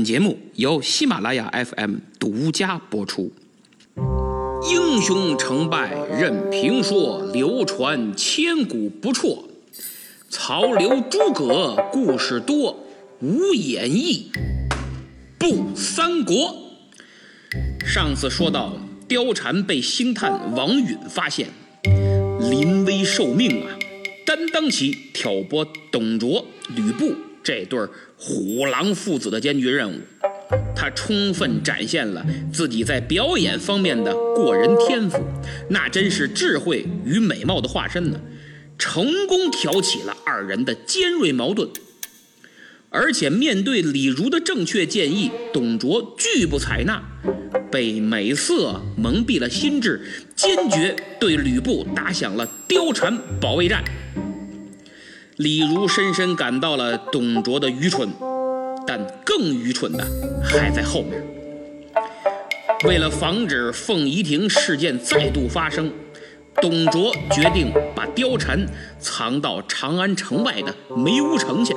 本节目由喜马拉雅 FM 独家播出。英雄成败任评说，流传千古不辍。曹刘诸葛故事多，无演义不三国。上次说到，貂蝉被星探王允发现，临危受命啊，担当起挑拨董卓、吕布这对虎狼父子的艰巨任务。他充分展现了自己在表演方面的过人天赋，那真是智慧与美貌的化身呢。成功挑起了二人的尖锐矛盾，而且面对李儒的正确建议，董卓拒不采纳，被美色蒙蔽了心智，坚决对吕布打响了貂蝉保卫战。李儒深深感到了董卓的愚蠢。但更愚蠢的还在后面。为了防止凤仪亭事件再度发生，董卓决定把貂蝉藏到长安城外的梅屋城去。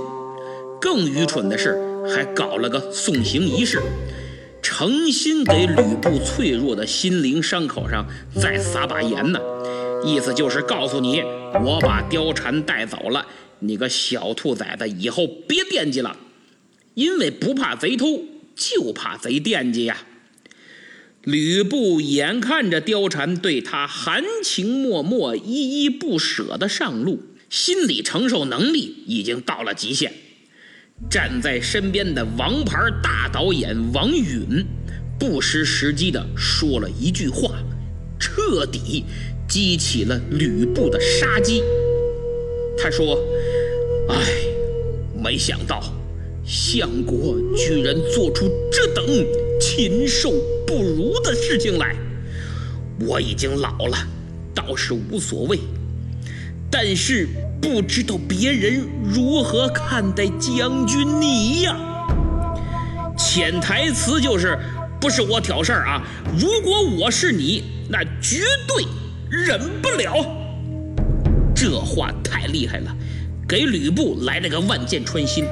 更愚蠢的是，还搞了个送行仪式，诚心给吕布脆弱的心灵伤口上再撒把盐呢。意思就是告诉你，我把貂蝉带走了，你个小兔崽子，以后别惦记了。因为不怕贼偷，就怕贼惦记呀。吕布眼看着貂蝉对他含情脉脉、依依不舍的上路，心理承受能力已经到了极限。站在身边的王牌大导演王允，不失时机的说了一句话，彻底激起了吕布的杀机。他说：“哎，没想到。”相国居然做出这等禽兽不如的事情来！我已经老了，倒是无所谓。但是不知道别人如何看待将军你呀？潜台词就是，不是我挑事儿啊！如果我是你，那绝对忍不了。这话太厉害了，给吕布来了个万箭穿心。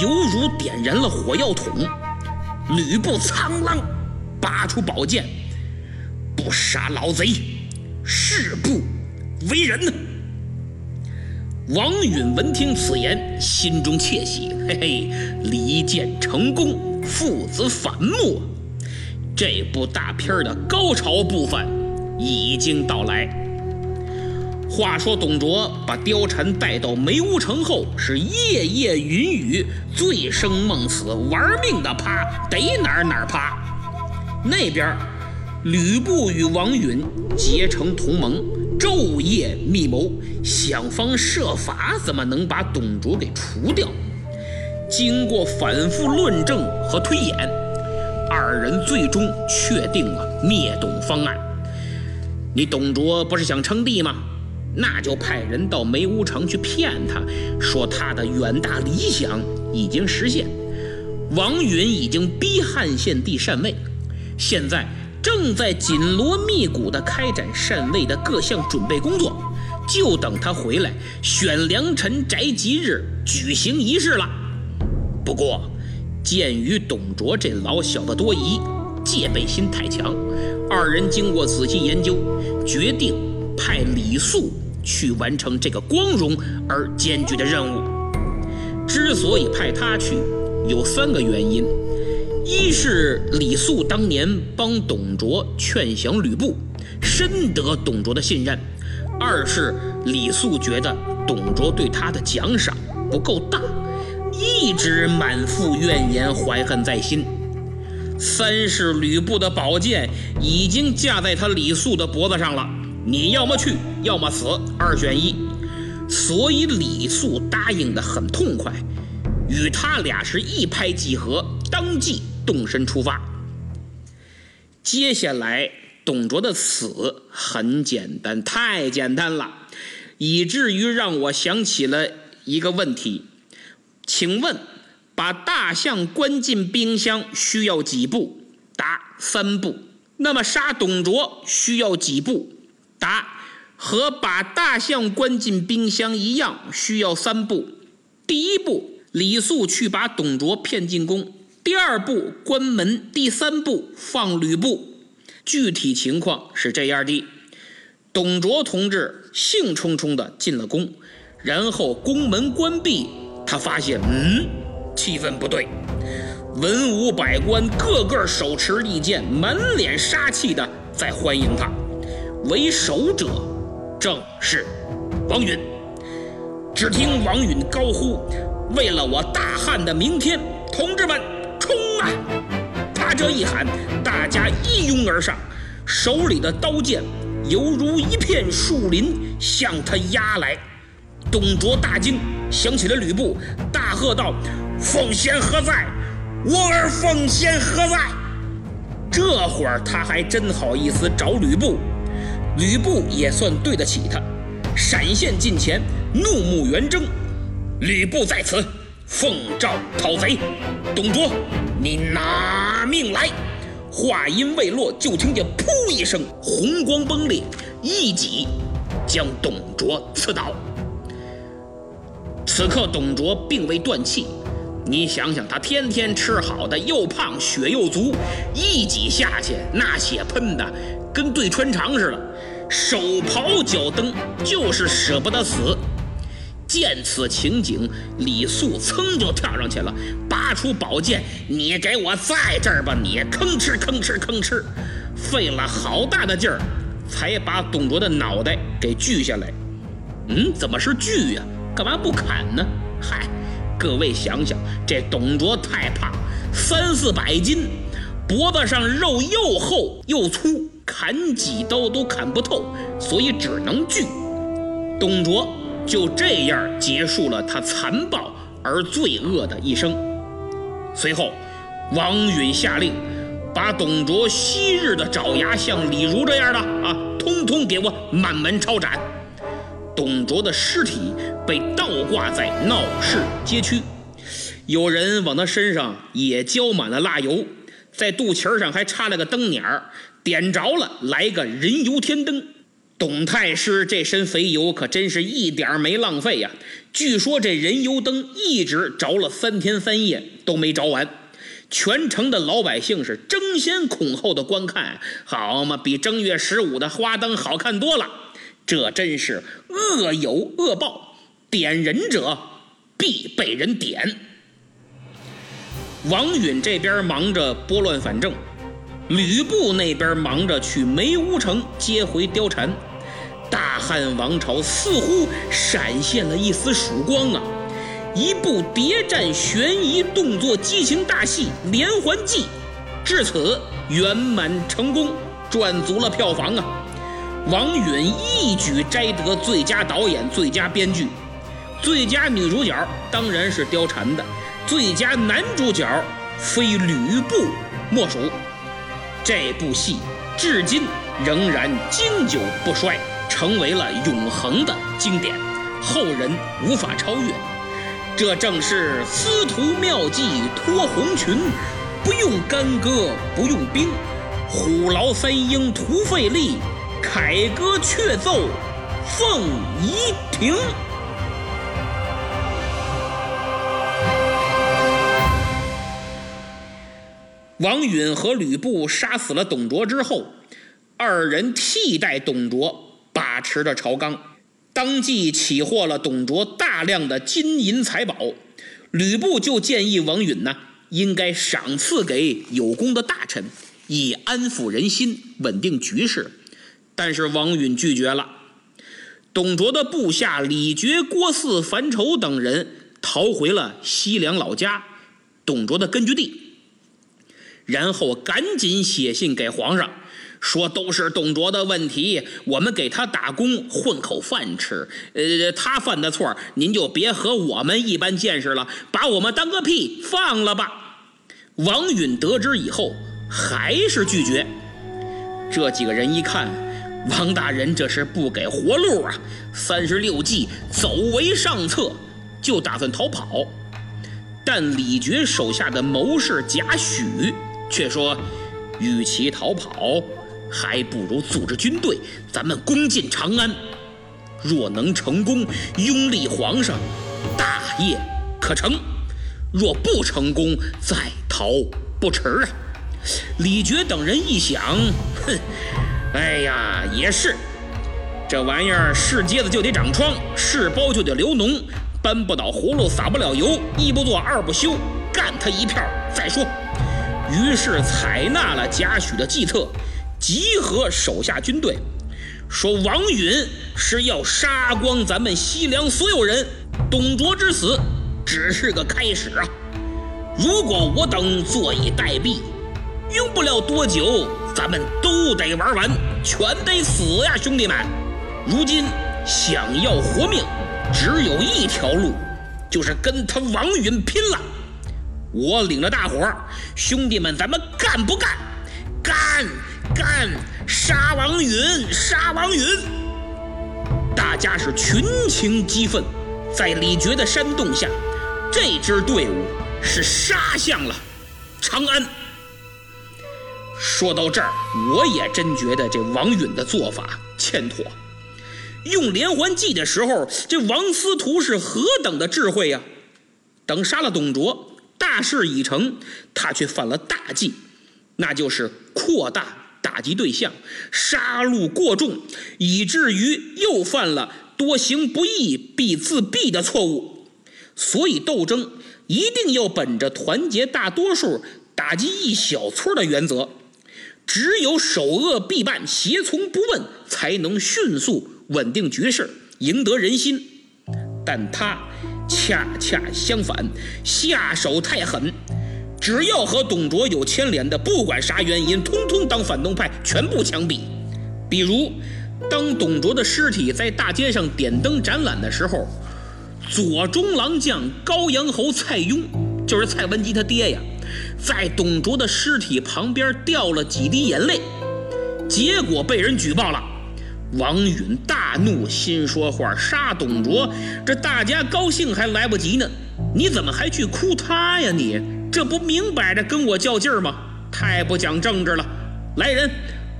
犹如点燃了火药桶，吕布苍狼拔出宝剑，不杀老贼，誓不为人。王允闻听此言，心中窃喜，嘿嘿，离间成功，父子反目，这部大片的高潮部分已经到来。话说董卓把貂蝉带到梅屋城后，是夜夜云雨，醉生梦死，玩命的趴，得哪儿哪儿趴。那边，吕布与王允结成同盟，昼夜密谋，想方设法怎么能把董卓给除掉。经过反复论证和推演，二人最终确定了灭董方案。你董卓不是想称帝吗？那就派人到梅屋城去骗他，说他的远大理想已经实现，王允已经逼汉献帝禅位，现在正在紧锣密鼓地开展禅位的各项准备工作，就等他回来选良辰宅吉日举行仪式了。不过，鉴于董卓这老小子多疑，戒备心太强，二人经过仔细研究，决定派李肃。去完成这个光荣而艰巨的任务。之所以派他去，有三个原因：一是李肃当年帮董卓劝降吕布，深得董卓的信任；二是李肃觉得董卓对他的奖赏不够大，一直满腹怨言，怀恨在心；三是吕布的宝剑已经架在他李肃的脖子上了。你要么去，要么死，二选一。所以李肃答应的很痛快，与他俩是一拍即合，当即动身出发。接下来，董卓的死很简单，太简单了，以至于让我想起了一个问题：请问，把大象关进冰箱需要几步？答：三步。那么杀董卓需要几步？答：和把大象关进冰箱一样，需要三步。第一步，李肃去把董卓骗进宫；第二步关门，第三步放吕布。具体情况是这样的：董卓同志兴冲冲地进了宫，然后宫门关闭，他发现，嗯，气氛不对。文武百官个个手持利剑，满脸杀气的在欢迎他。为首者正是王允。只听王允高呼：“为了我大汉的明天，同志们冲啊！”他这一喊，大家一拥而上，手里的刀剑犹如一片树林向他压来。董卓大惊，想起了吕布，大喝道：“奉先何在？”我儿奉先何在？这会儿他还真好意思找吕布，吕布也算对得起他，闪现近前，怒目圆睁。吕布在此，奉诏讨贼。董卓，你拿命来！话音未落，就听见“噗”一声，红光崩裂，一戟将董卓刺倒。此刻，董卓并未断气。你想想，他天天吃好的，又胖血又足，一挤下去，那血喷的跟对穿肠似的，手刨脚蹬，就是舍不得死。见此情景，李肃噌就跳上去了，拔出宝剑：“你给我在这儿吧！”你吭哧吭哧吭哧，费了好大的劲儿，才把董卓的脑袋给锯下来。嗯，怎么是锯呀？干嘛不砍呢？嗨！各位想想，这董卓太胖，三四百斤，脖子上肉又厚又粗，砍几刀都砍不透，所以只能锯。董卓就这样结束了他残暴而罪恶的一生。随后，王允下令，把董卓昔日的爪牙，像李儒这样的啊，通通给我满门抄斩。董卓的尸体被倒挂在闹市街区，有人往他身上也浇满了蜡油，在肚脐上还插了个灯捻儿，点着了来个人油天灯。董太师这身肥油可真是一点没浪费呀！据说这人油灯一直着了三天三夜都没着完，全城的老百姓是争先恐后的观看，好嘛，比正月十五的花灯好看多了。这真是恶有恶报，点人者必被人点。王允这边忙着拨乱反正，吕布那边忙着去梅屋城接回貂蝉。大汉王朝似乎闪现了一丝曙光啊！一部谍战悬疑动作激情大戏《连环计》至此圆满成功，赚足了票房啊！王允一举摘得最佳导演、最佳编剧，最佳女主角当然是貂蝉的，最佳男主角非吕布莫属。这部戏至今仍然经久不衰，成为了永恒的经典，后人无法超越。这正是司徒妙计脱红裙，不用干戈不用兵，虎牢三英图费力。凯歌却奏凤仪亭。王允和吕布杀死了董卓之后，二人替代董卓把持着朝纲，当即起获了董卓大量的金银财宝。吕布就建议王允呢，应该赏赐给有功的大臣，以安抚人心，稳定局势。但是王允拒绝了。董卓的部下李傕、郭汜、樊稠等人逃回了西凉老家，董卓的根据地。然后赶紧写信给皇上，说都是董卓的问题，我们给他打工混口饭吃。呃，他犯的错，您就别和我们一般见识了，把我们当个屁，放了吧。王允得知以后，还是拒绝。这几个人一看。王大人这是不给活路啊！三十六计走为上策，就打算逃跑。但李傕手下的谋士贾诩却说：“与其逃跑，还不如组织军队，咱们攻进长安。若能成功，拥立皇上，大业可成。若不成功，再逃不迟啊！李傕等人一想，哼，哎呀，也是，这玩意儿是疖子就得长疮，是包就得流脓，搬不倒葫芦撒不了油，一不做二不休，干他一票再说。于是采纳了贾诩的计策，集合手下军队，说王允是要杀光咱们西凉所有人，董卓之死只是个开始啊！如果我等坐以待毙，用不了多久，咱们都得玩完，全得死呀，兄弟们！如今想要活命，只有一条路，就是跟他王允拼了。我领着大伙儿，兄弟们，咱们干不干？干干！杀王允，杀王允！大家是群情激愤，在李傕的煽动下，这支队伍是杀向了长安。说到这儿，我也真觉得这王允的做法欠妥。用连环计的时候，这王司徒是何等的智慧呀！等杀了董卓。大事已成，他却犯了大忌，那就是扩大打击对象，杀戮过重，以至于又犯了多行不义必自毙的错误。所以斗争一定要本着团结大多数，打击一小撮的原则，只有首恶必办，胁从不问，才能迅速稳定局势，赢得人心。但他。恰恰相反，下手太狠，只要和董卓有牵连的，不管啥原因，通通当反动派，全部枪毙。比如，当董卓的尸体在大街上点灯展览的时候，左中郎将高阳侯蔡邕，就是蔡文姬他爹呀，在董卓的尸体旁边掉了几滴眼泪，结果被人举报了。王允大怒，心说话杀董卓，这大家高兴还来不及呢，你怎么还去哭他呀？你这不明摆着跟我较劲儿吗？太不讲政治了！来人，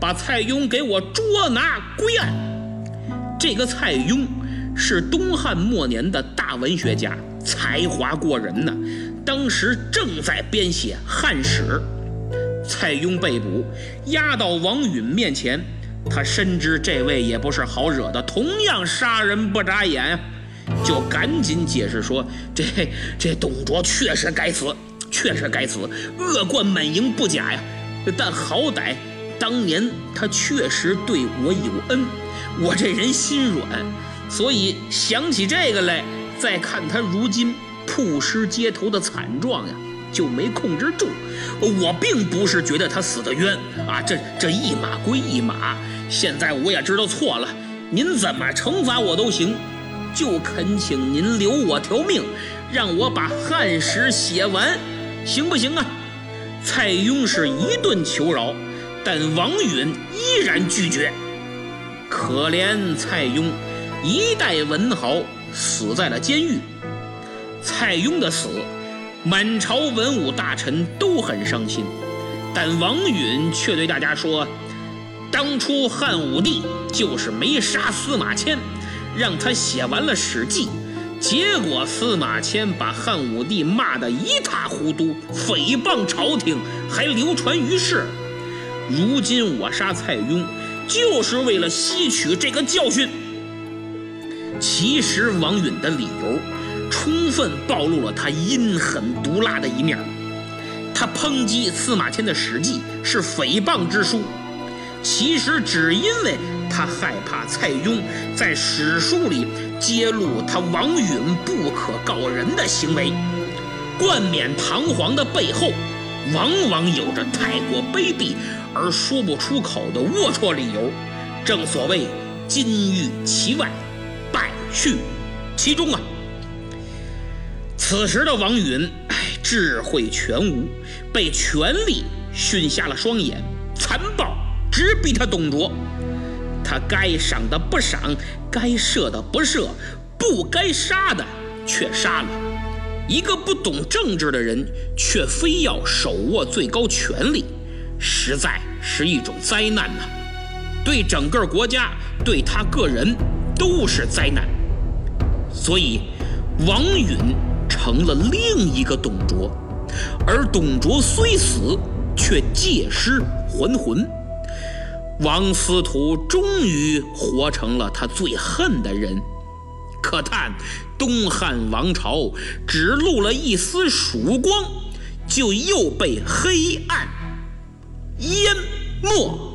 把蔡邕给我捉拿归案。这个蔡邕是东汉末年的大文学家，才华过人呐。当时正在编写《汉史》，蔡邕被捕，押到王允面前。他深知这位也不是好惹的，同样杀人不眨眼，就赶紧解释说：“这这董卓确实该死，确实该死，恶贯满盈不假呀。但好歹当年他确实对我有恩，我这人心软，所以想起这个来，再看他如今曝尸街头的惨状呀，就没控制住。我并不是觉得他死的冤啊，这这一码归一码。”现在我也知道错了，您怎么惩罚我都行，就恳请您留我条命，让我把汉史写完，行不行啊？蔡邕是一顿求饶，但王允依然拒绝。可怜蔡邕，一代文豪死在了监狱。蔡邕的死，满朝文武大臣都很伤心，但王允却对大家说。当初汉武帝就是没杀司马迁，让他写完了《史记》，结果司马迁把汉武帝骂得一塌糊涂，诽谤朝廷，还流传于世。如今我杀蔡邕，就是为了吸取这个教训。其实王允的理由，充分暴露了他阴狠毒辣的一面。他抨击司马迁的《史记》是诽谤之书。其实只因为他害怕蔡邕在史书里揭露他王允不可告人的行为，冠冕堂皇的背后，往往有着太过卑鄙而说不出口的龌龊理由。正所谓金玉其外，败絮其中啊。此时的王允，哎，智慧全无，被权力熏瞎了双眼，残暴。直逼他董卓，他该赏的不赏，该赦的不赦，不该杀的却杀了。一个不懂政治的人，却非要手握最高权力，实在是一种灾难呐！对整个国家，对他个人都是灾难。所以，王允成了另一个董卓，而董卓虽死，却借尸还魂。王司徒终于活成了他最恨的人。可叹东汉王朝只露了一丝曙光，就又被黑暗淹没。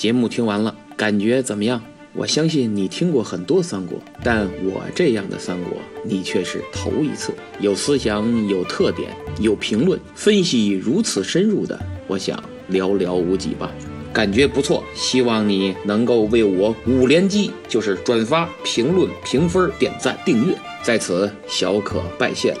节目听完了，感觉怎么样？我相信你听过很多三国，但我这样的三国你却是头一次。有思想、有特点、有评论分析如此深入的，我想寥寥无几吧。感觉不错，希望你能够为我五连击，就是转发、评论、评分、点赞、订阅，在此小可拜谢了。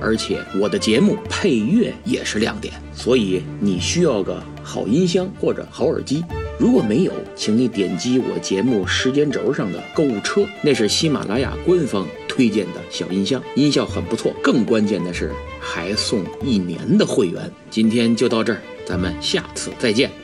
而且我的节目配乐也是亮点，所以你需要个好音箱或者好耳机。如果没有，请你点击我节目时间轴上的购物车，那是喜马拉雅官方推荐的小音箱，音效很不错。更关键的是，还送一年的会员。今天就到这儿，咱们下次再见。